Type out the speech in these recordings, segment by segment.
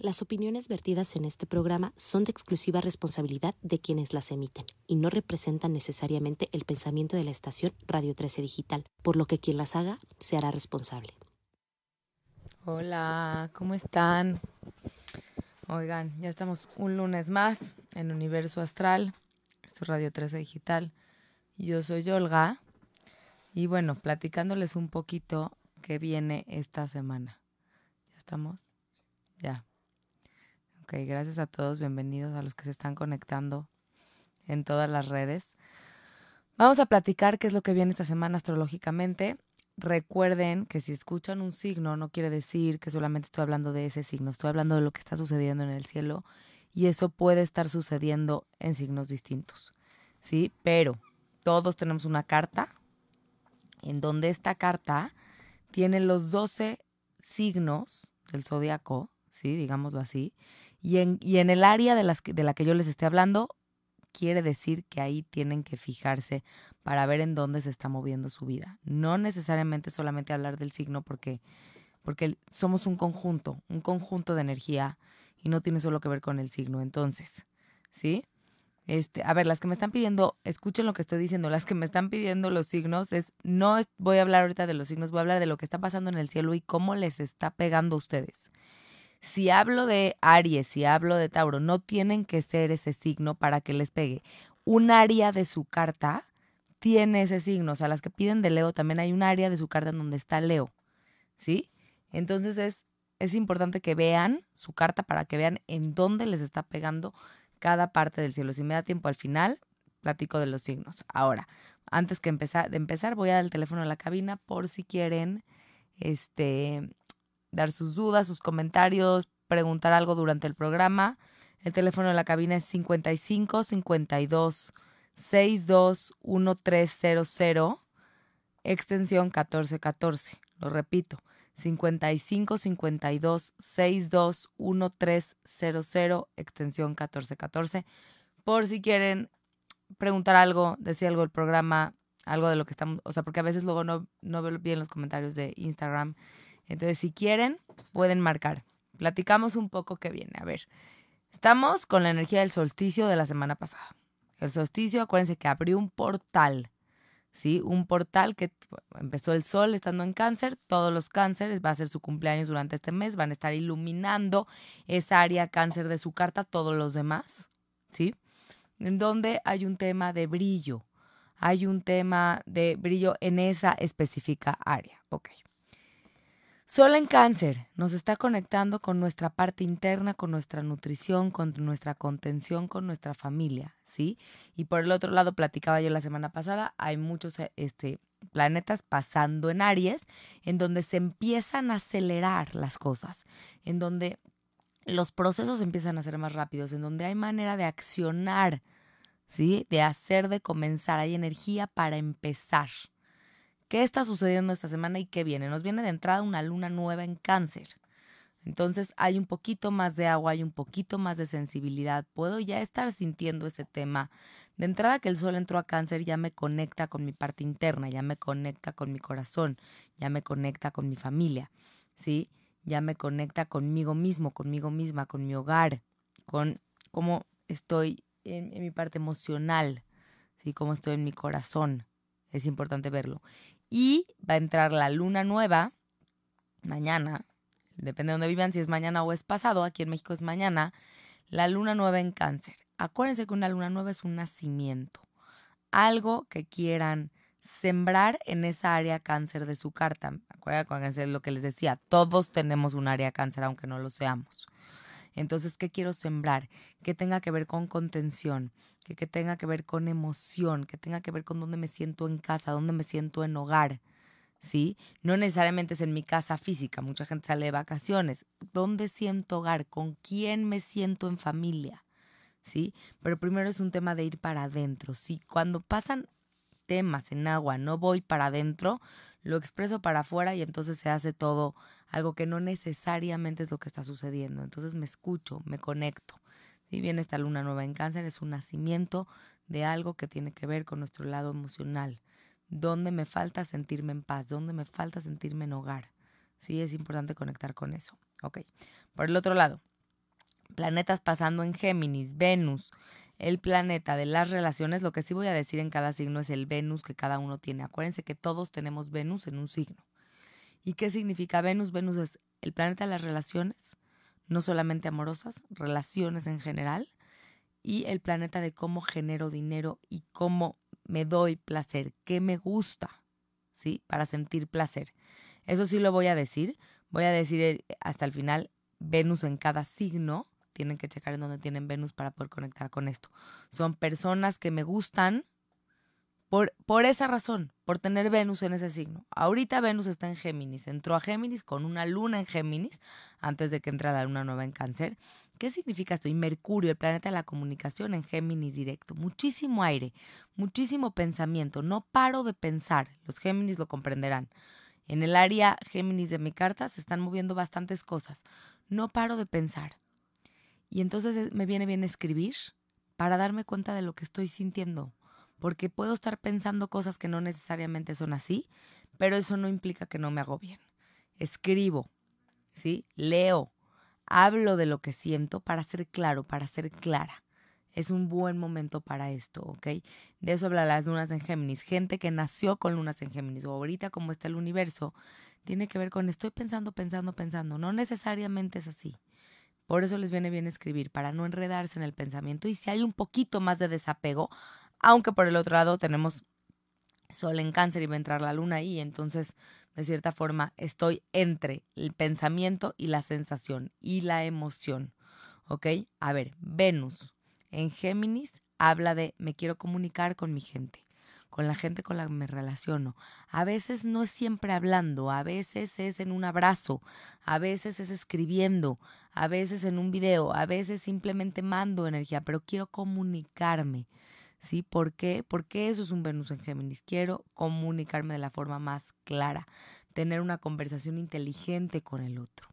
Las opiniones vertidas en este programa son de exclusiva responsabilidad de quienes las emiten y no representan necesariamente el pensamiento de la estación Radio 13 Digital, por lo que quien las haga se hará responsable. Hola, ¿cómo están? Oigan, ya estamos un lunes más en Universo Astral, es Radio 13 Digital. Yo soy Olga y bueno, platicándoles un poquito qué viene esta semana. ¿Ya estamos? Ya. Ok, gracias a todos, bienvenidos a los que se están conectando en todas las redes. Vamos a platicar qué es lo que viene esta semana astrológicamente. Recuerden que si escuchan un signo no quiere decir que solamente estoy hablando de ese signo, estoy hablando de lo que está sucediendo en el cielo y eso puede estar sucediendo en signos distintos. ¿Sí? Pero todos tenemos una carta en donde esta carta tiene los 12 signos del zodiaco, ¿sí? Digámoslo así, y en, y en el área de, las de la que yo les esté hablando, quiere decir que ahí tienen que fijarse para ver en dónde se está moviendo su vida. No necesariamente solamente hablar del signo porque, porque somos un conjunto, un conjunto de energía y no tiene solo que ver con el signo. Entonces, ¿sí? Este, a ver, las que me están pidiendo, escuchen lo que estoy diciendo, las que me están pidiendo los signos es, no voy a hablar ahorita de los signos, voy a hablar de lo que está pasando en el cielo y cómo les está pegando a ustedes. Si hablo de Aries, si hablo de Tauro, no tienen que ser ese signo para que les pegue. Un área de su carta tiene ese signo. O sea, las que piden de Leo también hay un área de su carta en donde está Leo. ¿Sí? Entonces es, es importante que vean su carta para que vean en dónde les está pegando cada parte del cielo. Si me da tiempo al final, platico de los signos. Ahora, antes que empezar, de empezar, voy a dar el teléfono a la cabina por si quieren este, dar sus dudas, sus comentarios, preguntar algo durante el programa. El teléfono de la cabina es 55 52 62 1300 extensión 1414. Lo repito, 55 52 62 1300 extensión 1414. Por si quieren preguntar algo, decir algo del programa, algo de lo que estamos, o sea, porque a veces luego no, no veo bien los comentarios de Instagram entonces, si quieren, pueden marcar. Platicamos un poco qué viene. A ver, estamos con la energía del solsticio de la semana pasada. El solsticio, acuérdense que abrió un portal, ¿sí? Un portal que empezó el sol estando en cáncer, todos los cánceres, va a ser su cumpleaños durante este mes, van a estar iluminando esa área cáncer de su carta, todos los demás, ¿sí? En donde hay un tema de brillo, hay un tema de brillo en esa específica área, ok. Sol en cáncer nos está conectando con nuestra parte interna, con nuestra nutrición, con nuestra contención, con nuestra familia, ¿sí? Y por el otro lado, platicaba yo la semana pasada, hay muchos eh, este, planetas pasando en Aries, en donde se empiezan a acelerar las cosas, en donde los procesos empiezan a ser más rápidos, en donde hay manera de accionar, ¿sí? De hacer, de comenzar, hay energía para empezar. ¿Qué está sucediendo esta semana y qué viene? Nos viene de entrada una luna nueva en cáncer. Entonces hay un poquito más de agua, hay un poquito más de sensibilidad. Puedo ya estar sintiendo ese tema. De entrada que el sol entró a cáncer ya me conecta con mi parte interna, ya me conecta con mi corazón, ya me conecta con mi familia, ¿sí? Ya me conecta conmigo mismo, conmigo misma, con mi hogar, con cómo estoy en, mi parte emocional, ¿sí? Cómo estoy en mi corazón. Es importante verlo. Y va a entrar la luna nueva mañana, depende de dónde vivan, si es mañana o es pasado, aquí en México es mañana, la luna nueva en cáncer. Acuérdense que una luna nueva es un nacimiento, algo que quieran sembrar en esa área cáncer de su carta. Acuérdense lo que les decía, todos tenemos un área cáncer aunque no lo seamos. Entonces, ¿qué quiero sembrar? Que tenga que ver con contención, que, que tenga que ver con emoción, que tenga que ver con dónde me siento en casa, dónde me siento en hogar. ¿Sí? No necesariamente es en mi casa física, mucha gente sale de vacaciones. ¿Dónde siento hogar? ¿Con quién me siento en familia? ¿Sí? Pero primero es un tema de ir para adentro. ¿Sí? Cuando pasan temas en agua, no voy para adentro, lo expreso para afuera y entonces se hace todo algo que no necesariamente es lo que está sucediendo. Entonces me escucho, me conecto. Si bien esta luna nueva en cáncer es un nacimiento de algo que tiene que ver con nuestro lado emocional, donde me falta sentirme en paz, donde me falta sentirme en hogar. Sí, es importante conectar con eso. Ok. Por el otro lado, planetas pasando en Géminis, Venus, el planeta de las relaciones, lo que sí voy a decir en cada signo es el Venus que cada uno tiene. Acuérdense que todos tenemos Venus en un signo. ¿Y qué significa Venus? Venus es el planeta de las relaciones, no solamente amorosas, relaciones en general, y el planeta de cómo genero dinero y cómo me doy placer, qué me gusta, ¿sí? Para sentir placer. Eso sí lo voy a decir. Voy a decir eh, hasta el final Venus en cada signo tienen que checar en dónde tienen Venus para poder conectar con esto. Son personas que me gustan por, por esa razón, por tener Venus en ese signo. Ahorita Venus está en Géminis, entró a Géminis con una luna en Géminis antes de que entre la luna nueva en Cáncer. ¿Qué significa esto? Y Mercurio, el planeta de la comunicación en Géminis directo. Muchísimo aire, muchísimo pensamiento. No paro de pensar. Los Géminis lo comprenderán. En el área Géminis de mi carta se están moviendo bastantes cosas. No paro de pensar. Y entonces eh, me viene bien escribir para darme cuenta de lo que estoy sintiendo, porque puedo estar pensando cosas que no necesariamente son así, pero eso no implica que no me hago bien. Escribo, ¿sí? Leo, hablo de lo que siento para ser claro, para ser clara. Es un buen momento para esto, ¿ok? De eso habla las lunas en Géminis. Gente que nació con lunas en Géminis o ahorita como está el universo, tiene que ver con estoy pensando, pensando, pensando. No necesariamente es así. Por eso les viene bien escribir, para no enredarse en el pensamiento y si hay un poquito más de desapego, aunque por el otro lado tenemos Sol en cáncer y va a entrar la luna ahí, entonces de cierta forma estoy entre el pensamiento y la sensación y la emoción. ¿Ok? A ver, Venus en Géminis habla de me quiero comunicar con mi gente con la gente con la que me relaciono. A veces no es siempre hablando, a veces es en un abrazo, a veces es escribiendo, a veces en un video, a veces simplemente mando energía, pero quiero comunicarme. ¿Sí? ¿Por qué? Porque eso es un Venus en Géminis. Quiero comunicarme de la forma más clara, tener una conversación inteligente con el otro.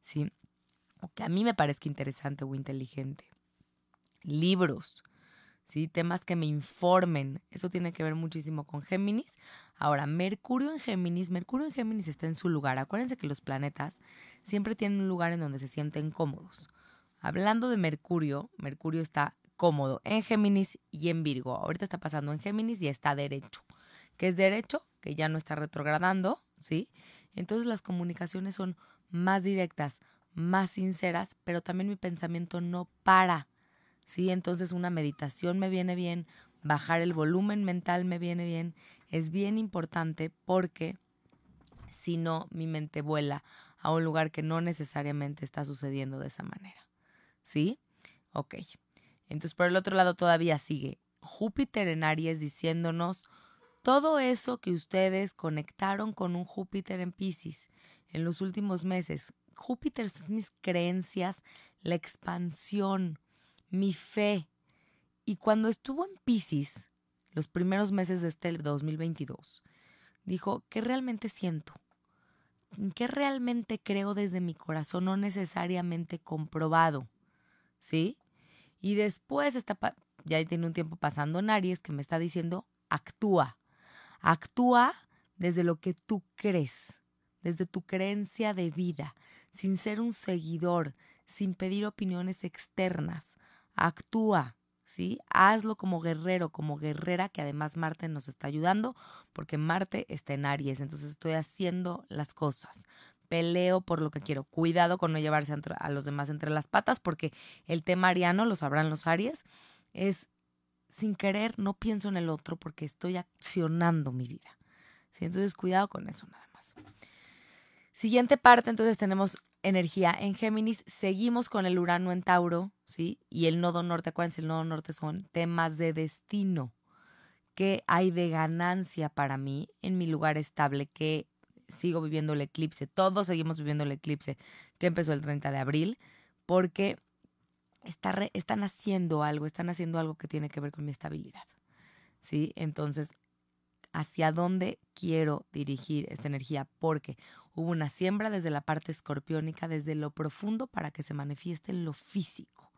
¿Sí? Que a mí me parezca interesante o inteligente. Libros, ¿sí? Temas que me informen. Eso tiene que ver muchísimo con Géminis. Ahora, Mercurio en Géminis, Mercurio en Géminis está en su lugar. Acuérdense que los planetas siempre tienen un lugar en donde se sienten cómodos. Hablando de Mercurio, Mercurio está cómodo en Géminis y en Virgo. Ahorita está pasando en Géminis y está derecho. ¿Qué es derecho? Que ya no está retrogradando, ¿sí? Entonces las comunicaciones son más directas, más sinceras, pero también mi pensamiento no para ¿sí? Entonces una meditación me viene bien, bajar el volumen mental me viene bien, es bien importante porque si no, mi mente vuela a un lugar que no necesariamente está sucediendo de esa manera, ¿sí? Ok. Entonces, por el otro lado todavía sigue Júpiter en Aries diciéndonos todo eso que ustedes conectaron con un Júpiter en Pisces en los últimos meses. Júpiter son mis creencias, la expansión, mi fe. Y cuando estuvo en Pisces, los primeros meses de este 2022, dijo, ¿qué realmente siento? ¿Qué realmente creo desde mi corazón? No necesariamente comprobado. ¿Sí? Y después está, ya tiene un tiempo pasando en Aries que me está diciendo, actúa. Actúa desde lo que tú crees, desde tu creencia de vida, sin ser un seguidor, sin pedir opiniones externas actúa, ¿sí? Hazlo como guerrero, como guerrera, que además Marte nos está ayudando, porque Marte está en Aries, entonces estoy haciendo las cosas. Peleo por lo que quiero. Cuidado con no llevarse a los demás entre las patas, porque el tema ariano, lo sabrán los Aries, es sin querer, no pienso en el otro porque estoy accionando mi vida. ¿sí? Entonces, cuidado con eso nada más. Siguiente parte, entonces tenemos energía en Géminis, seguimos con el Urano en Tauro, ¿sí? Y el nodo norte, acuérdense, el nodo norte son temas de destino. ¿Qué hay de ganancia para mí en mi lugar estable? Que sigo viviendo el eclipse, todos seguimos viviendo el eclipse que empezó el 30 de abril, porque está están haciendo algo, están haciendo algo que tiene que ver con mi estabilidad, ¿sí? Entonces, hacia dónde quiero dirigir esta energía, porque hubo una siembra desde la parte escorpiónica, desde lo profundo, para que se manifieste en lo físico.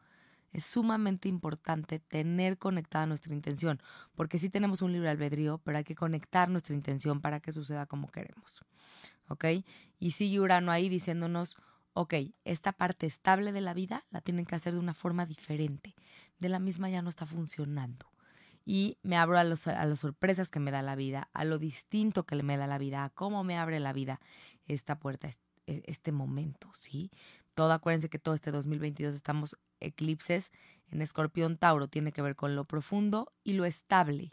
Es sumamente importante tener conectada nuestra intención, porque sí tenemos un libre albedrío, pero hay que conectar nuestra intención para que suceda como queremos. ¿Ok? Y sigue Urano ahí diciéndonos, ok, esta parte estable de la vida la tienen que hacer de una forma diferente. De la misma ya no está funcionando y me abro a, los, a las sorpresas que me da la vida, a lo distinto que me da la vida, a cómo me abre la vida esta puerta, e, este momento, ¿sí? Todo, acuérdense que todo este 2022 estamos eclipses en Escorpión Tauro, tiene que ver con lo profundo y lo estable,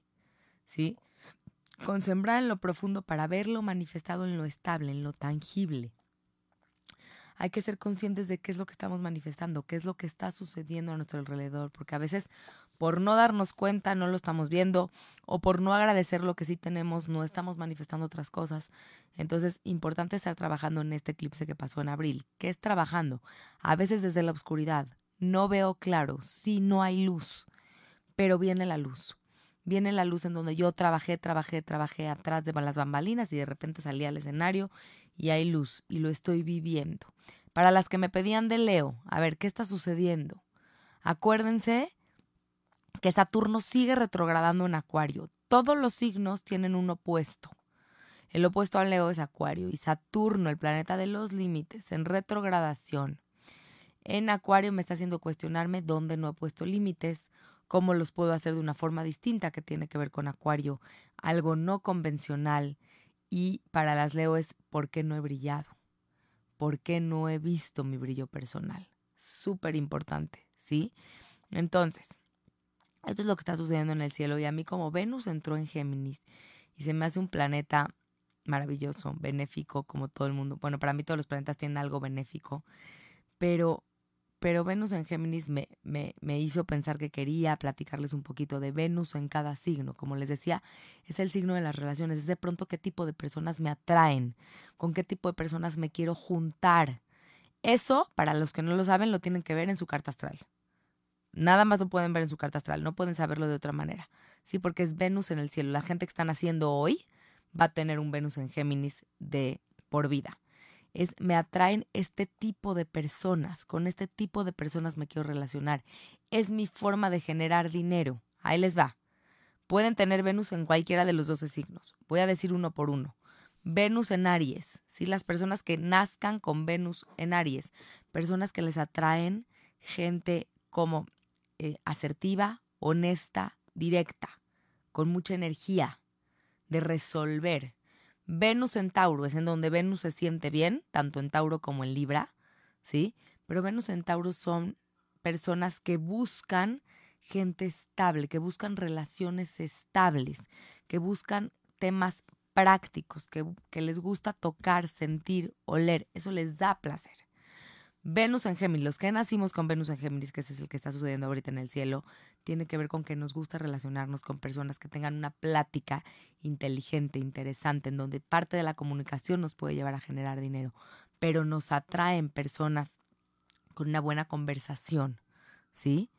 ¿sí? Con sembrar en lo profundo para verlo manifestado en lo estable, en lo tangible. Hay que ser conscientes de qué es lo que estamos manifestando, qué es lo que está sucediendo a nuestro alrededor, porque a veces por no darnos cuenta no lo estamos viendo o por no agradecer lo que sí tenemos no estamos manifestando otras cosas. Entonces, importante estar trabajando en este eclipse que pasó en abril. ¿Qué es trabajando? A veces desde la oscuridad. No veo claro, sí no hay luz, pero viene la luz. Viene la luz en donde yo trabajé, trabajé, trabajé atrás de las bambalinas y de repente salí al escenario y hay luz y lo estoy viviendo. Para las que me pedían de Leo, a ver, ¿qué está sucediendo? Acuérdense que Saturno sigue retrogradando en Acuario. Todos los signos tienen un opuesto. El opuesto a Leo es Acuario y Saturno, el planeta de los límites, en retrogradación. En Acuario me está haciendo cuestionarme dónde no he puesto límites, cómo los puedo hacer de una forma distinta que tiene que ver con Acuario, algo no convencional. Y para las Leo es por qué no he brillado, por qué no he visto mi brillo personal. Súper importante, ¿sí? Entonces, esto es lo que está sucediendo en el cielo y a mí como Venus entró en Géminis y se me hace un planeta maravilloso, benéfico, como todo el mundo. Bueno, para mí todos los planetas tienen algo benéfico, pero, pero Venus en Géminis me, me, me hizo pensar que quería platicarles un poquito de Venus en cada signo. Como les decía, es el signo de las relaciones, es de pronto qué tipo de personas me atraen, con qué tipo de personas me quiero juntar. Eso, para los que no lo saben, lo tienen que ver en su carta astral. Nada más lo pueden ver en su carta astral, no pueden saberlo de otra manera. Sí, porque es Venus en el cielo. La gente que están haciendo hoy va a tener un Venus en Géminis de por vida. Es me atraen este tipo de personas, con este tipo de personas me quiero relacionar. Es mi forma de generar dinero. Ahí les va. Pueden tener Venus en cualquiera de los 12 signos. Voy a decir uno por uno. Venus en Aries, ¿sí? Las personas que nazcan con Venus en Aries, personas que les atraen gente como eh, asertiva, honesta, directa, con mucha energía de resolver. Venus en Tauro es en donde Venus se siente bien, tanto en Tauro como en Libra, ¿sí? Pero Venus en Tauro son personas que buscan gente estable, que buscan relaciones estables, que buscan temas prácticos, que, que les gusta tocar, sentir, oler. Eso les da placer. Venus en Géminis, los que nacimos con Venus en Géminis, que ese es el que está sucediendo ahorita en el cielo, tiene que ver con que nos gusta relacionarnos con personas que tengan una plática inteligente, interesante, en donde parte de la comunicación nos puede llevar a generar dinero, pero nos atraen personas con una buena conversación, ¿sí?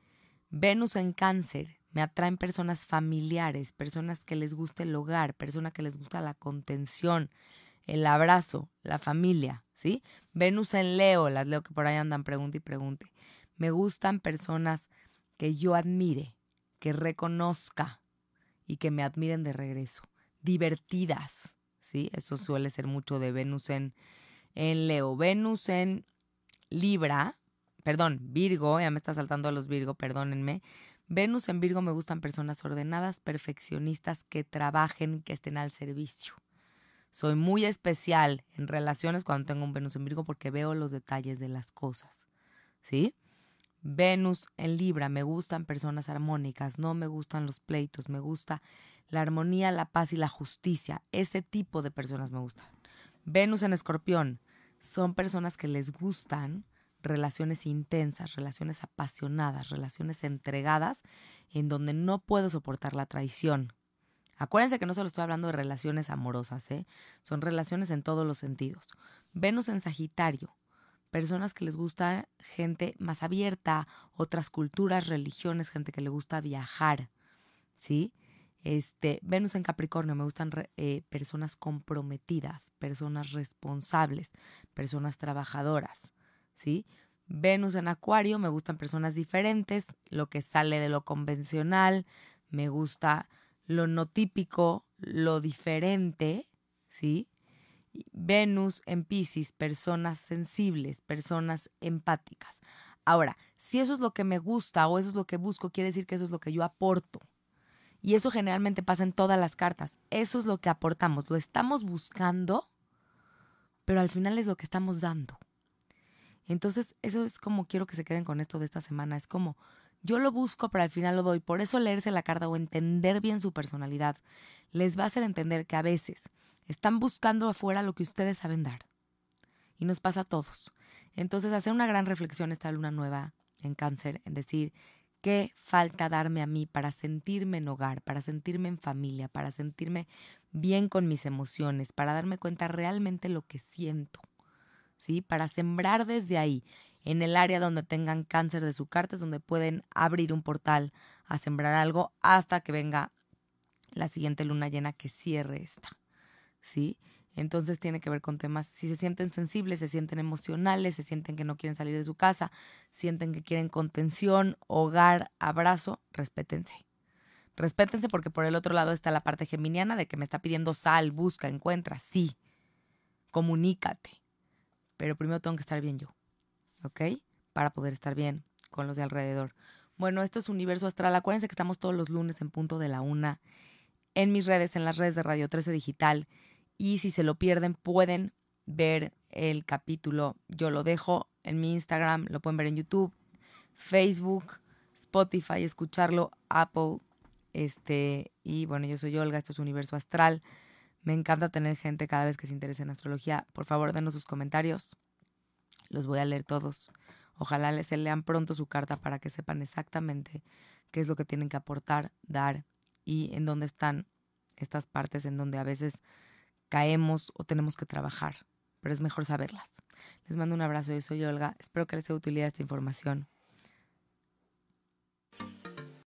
Venus en Cáncer, me atraen personas familiares, personas que les gusta el hogar, personas que les gusta la contención, el abrazo, la familia, ¿sí? Venus en Leo, las Leo que por ahí andan, pregunte y pregunte. Me gustan personas que yo admire, que reconozca y que me admiren de regreso. Divertidas, ¿sí? Eso suele ser mucho de Venus en, en Leo. Venus en Libra, perdón, Virgo, ya me está saltando a los Virgo, perdónenme. Venus en Virgo me gustan personas ordenadas, perfeccionistas, que trabajen, que estén al servicio. Soy muy especial en relaciones cuando tengo un Venus en Virgo porque veo los detalles de las cosas. ¿Sí? Venus en Libra, me gustan personas armónicas, no me gustan los pleitos, me gusta la armonía, la paz y la justicia. Ese tipo de personas me gustan. Venus en Escorpión, son personas que les gustan relaciones intensas, relaciones apasionadas, relaciones entregadas, en donde no puedo soportar la traición, Acuérdense que no solo estoy hablando de relaciones amorosas, ¿eh? son relaciones en todos los sentidos. Venus en Sagitario, personas que les gusta gente más abierta, otras culturas, religiones, gente que le gusta viajar, ¿sí? Este, Venus en Capricornio, me gustan eh, personas comprometidas, personas responsables, personas trabajadoras, ¿sí? Venus en Acuario, me gustan personas diferentes, lo que sale de lo convencional, me gusta lo no típico, lo diferente, ¿sí? Venus en Pisces, personas sensibles, personas empáticas. Ahora, si eso es lo que me gusta o eso es lo que busco, quiere decir que eso es lo que yo aporto. Y eso generalmente pasa en todas las cartas. Eso es lo que aportamos. Lo estamos buscando, pero al final es lo que estamos dando. Entonces, eso es como quiero que se queden con esto de esta semana. Es como, yo lo busco, pero al final lo doy. Por eso leerse la carta o entender bien su personalidad les va a hacer entender que a veces están buscando afuera lo que ustedes saben dar. Y nos pasa a todos. Entonces, hacer una gran reflexión esta luna nueva en cáncer, en decir, ¿qué falta darme a mí para sentirme en hogar, para sentirme en familia, para sentirme bien con mis emociones, para darme cuenta realmente lo que siento? ¿Sí? Para sembrar desde ahí, en el área donde tengan cáncer de su carta, es donde pueden abrir un portal a sembrar algo hasta que venga la siguiente luna llena que cierre esta. ¿Sí? Entonces tiene que ver con temas, si se sienten sensibles, se sienten emocionales, se sienten que no quieren salir de su casa, sienten que quieren contención, hogar, abrazo, respétense. Respétense porque por el otro lado está la parte geminiana de que me está pidiendo sal, busca, encuentra, sí, comunícate. Pero primero tengo que estar bien yo, ¿ok? Para poder estar bien con los de alrededor. Bueno, esto es Universo Astral. Acuérdense que estamos todos los lunes en punto de la una en mis redes, en las redes de Radio 13 Digital y si se lo pierden, pueden ver el capítulo. Yo lo dejo en mi Instagram, lo pueden ver en YouTube, Facebook, Spotify, escucharlo, Apple. Este, y bueno, yo soy Olga, esto es Universo Astral. Me encanta tener gente cada vez que se interese en astrología. Por favor, denos sus comentarios. Los voy a leer todos. Ojalá les lean pronto su carta para que sepan exactamente qué es lo que tienen que aportar, dar y en dónde están estas partes en donde a veces caemos o tenemos que trabajar, pero es mejor saberlas. Les mando un abrazo, yo soy Olga, espero que les sea de utilidad esta información.